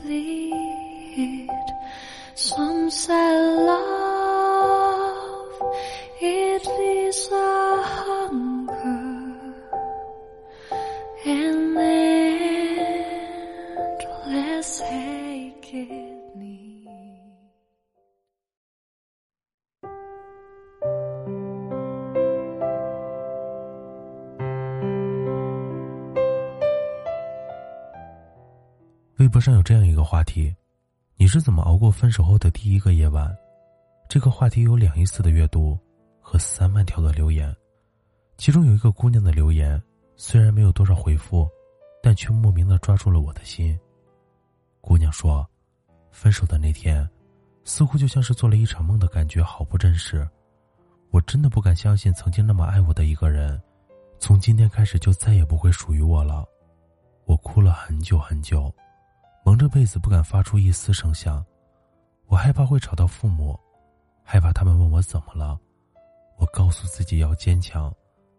bleed. Some say love, it leads. 微博上有这样一个话题：你是怎么熬过分手后的第一个夜晚？这个话题有两亿次的阅读和三万条的留言，其中有一个姑娘的留言，虽然没有多少回复，但却莫名的抓住了我的心。姑娘说：“分手的那天，似乎就像是做了一场梦的感觉，好不真实。我真的不敢相信，曾经那么爱我的一个人，从今天开始就再也不会属于我了。我哭了很久很久。”蒙着被子不敢发出一丝声响，我害怕会吵到父母，害怕他们问我怎么了。我告诉自己要坚强，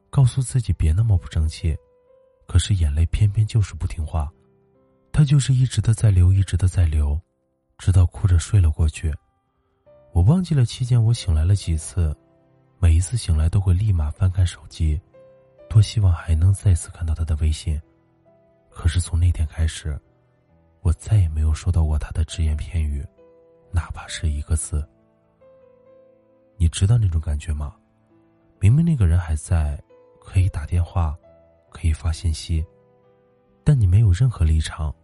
告诉自己别那么不争气，可是眼泪偏偏就是不听话，它就是一直的在流，一直的在流，直到哭着睡了过去。我忘记了期间我醒来了几次，每一次醒来都会立马翻看手机，多希望还能再次看到他的微信。可是从那天开始。我再也没有收到过他的只言片语，哪怕是一个字。你知道那种感觉吗？明明那个人还在，可以打电话，可以发信息，但你没有任何立场，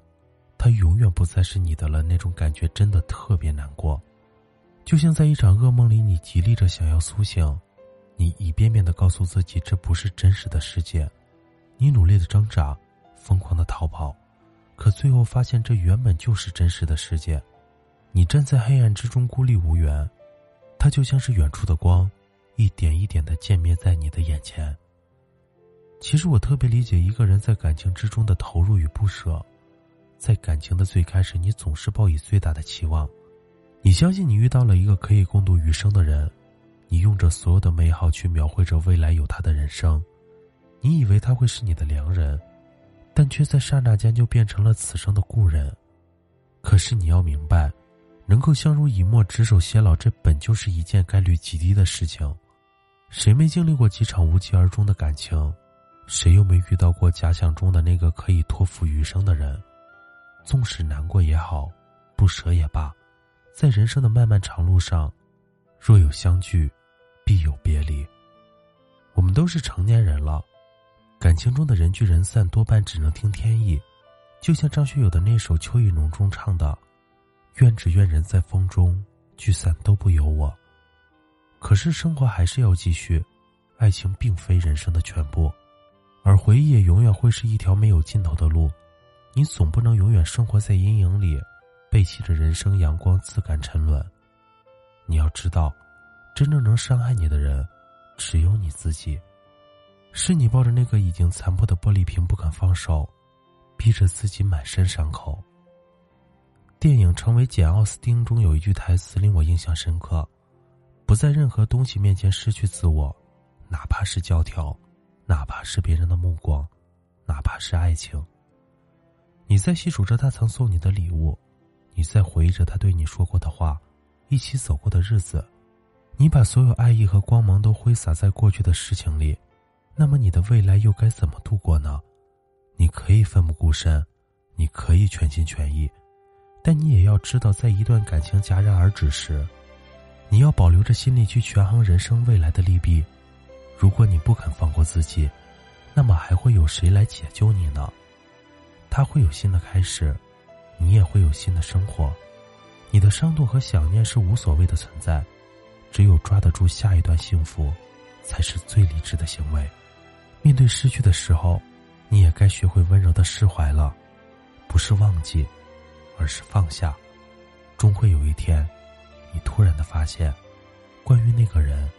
他永远不再是你的了。那种感觉真的特别难过，就像在一场噩梦里，你极力着想要苏醒，你一遍遍的告诉自己这不是真实的世界，你努力的挣扎，疯狂的逃跑。可最后发现，这原本就是真实的世界。你站在黑暗之中，孤立无援，它就像是远处的光，一点一点的渐灭在你的眼前。其实我特别理解一个人在感情之中的投入与不舍。在感情的最开始，你总是抱以最大的期望，你相信你遇到了一个可以共度余生的人，你用着所有的美好去描绘着未来有他的人生，你以为他会是你的良人。但却在刹那间就变成了此生的故人。可是你要明白，能够相濡以沫、执手偕老，这本就是一件概率极低的事情。谁没经历过几场无疾而终的感情？谁又没遇到过假想中的那个可以托付余生的人？纵使难过也好，不舍也罢，在人生的漫漫长路上，若有相聚，必有别离。我们都是成年人了。感情中的人聚人散，多半只能听天意。就像张学友的那首《秋意浓》中唱的：“愿只愿人在风中，聚散都不由我。”可是生活还是要继续，爱情并非人生的全部，而回忆也永远会是一条没有尽头的路。你总不能永远生活在阴影里，背弃着人生阳光，自甘沉沦。你要知道，真正能伤害你的人，只有你自己。是你抱着那个已经残破的玻璃瓶不肯放手，逼着自己满身伤口。电影《成为简·奥斯汀》中有一句台词令我印象深刻：“不在任何东西面前失去自我，哪怕是教条，哪怕是别人的目光，哪怕是爱情。”你在细数着他曾送你的礼物，你在回忆着他对你说过的话，一起走过的日子，你把所有爱意和光芒都挥洒在过去的事情里。那么你的未来又该怎么度过呢？你可以奋不顾身，你可以全心全意，但你也要知道，在一段感情戛然而止时，你要保留着心力去权衡人生未来的利弊。如果你不肯放过自己，那么还会有谁来解救你呢？他会有新的开始，你也会有新的生活。你的伤痛和想念是无所谓的存在，只有抓得住下一段幸福，才是最理智的行为。面对失去的时候，你也该学会温柔的释怀了，不是忘记，而是放下。终会有一天，你突然的发现，关于那个人，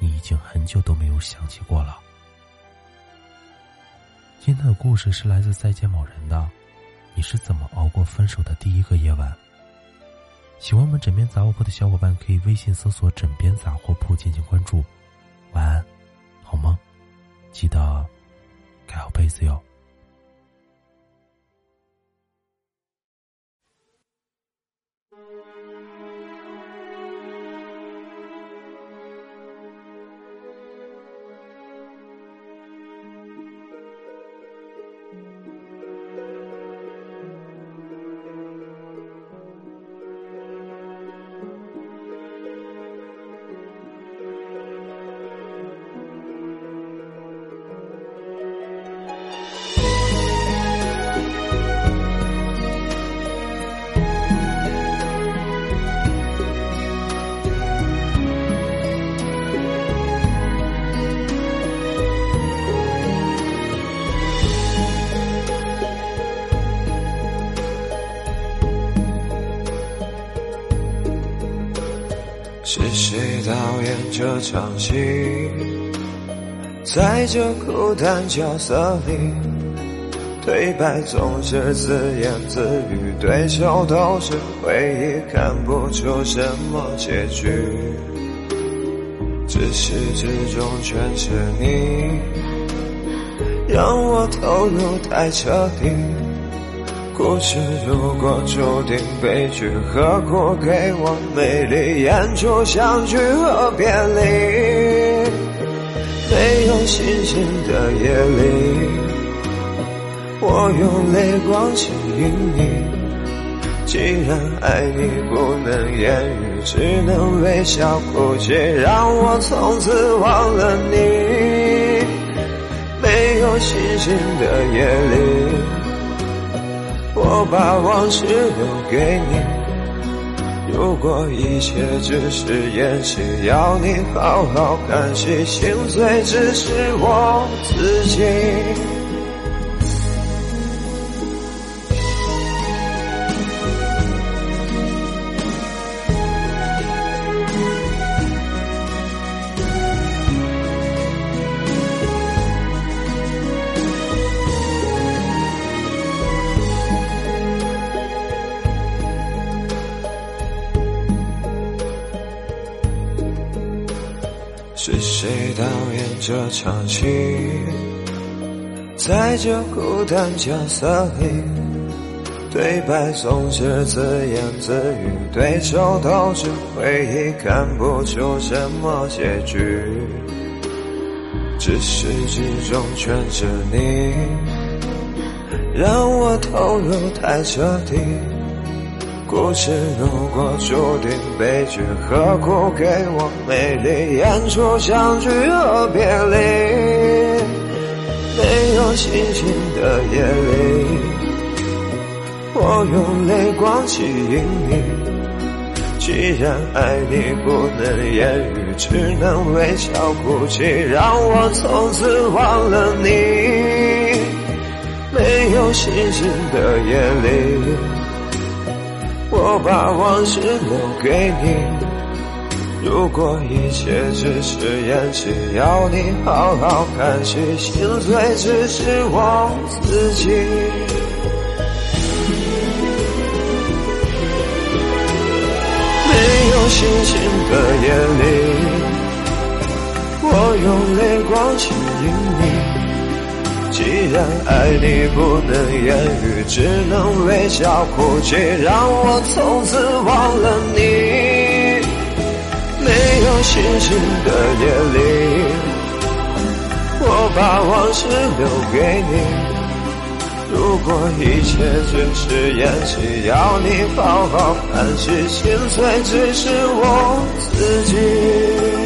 你已经很久都没有想起过了。今天的故事是来自再见某人的，你是怎么熬过分手的第一个夜晚？喜欢我们枕边杂货铺的小伙伴可以微信搜索“枕边杂货铺”进行关注。记得盖好被子哟。是谁导演这场戏？在这孤单角色里，对白总是自言自语，对手都是回忆，看不出什么结局。自始至终全是你，让我投入太彻底。故事如果注定悲剧，何苦给我美丽演出相聚和别离？没有星星的夜里，我用泪光吸引你。既然爱你不能言语，只能微笑哭泣，让我从此忘了你。没有星星的夜里。我把往事留给你，如果一切只是演戏，要你好好看戏，心碎只是我自己。这场戏？在这孤单角色里，对白总是自言自语，对手都是回忆，看不出什么结局。至始至终全是你，让我投入太彻底。故事如果注定悲剧，何苦给我美丽演出相聚和别离？没有星星的夜里，我用泪光吸引你。既然爱你不能言语，只能微笑哭泣，让我从此忘了你。没有星星的夜里。我把往事留给你，如果一切只是演戏，要你好好看戏，心碎只是我自己。没有星星的夜里，我用泪光吸引你。既然爱你不能言语，只能微笑哭泣，让我从此忘了你。没有星星的夜里，我把往事留给你。如果一切只是演戏，要你好好看戏，心碎只是我自己。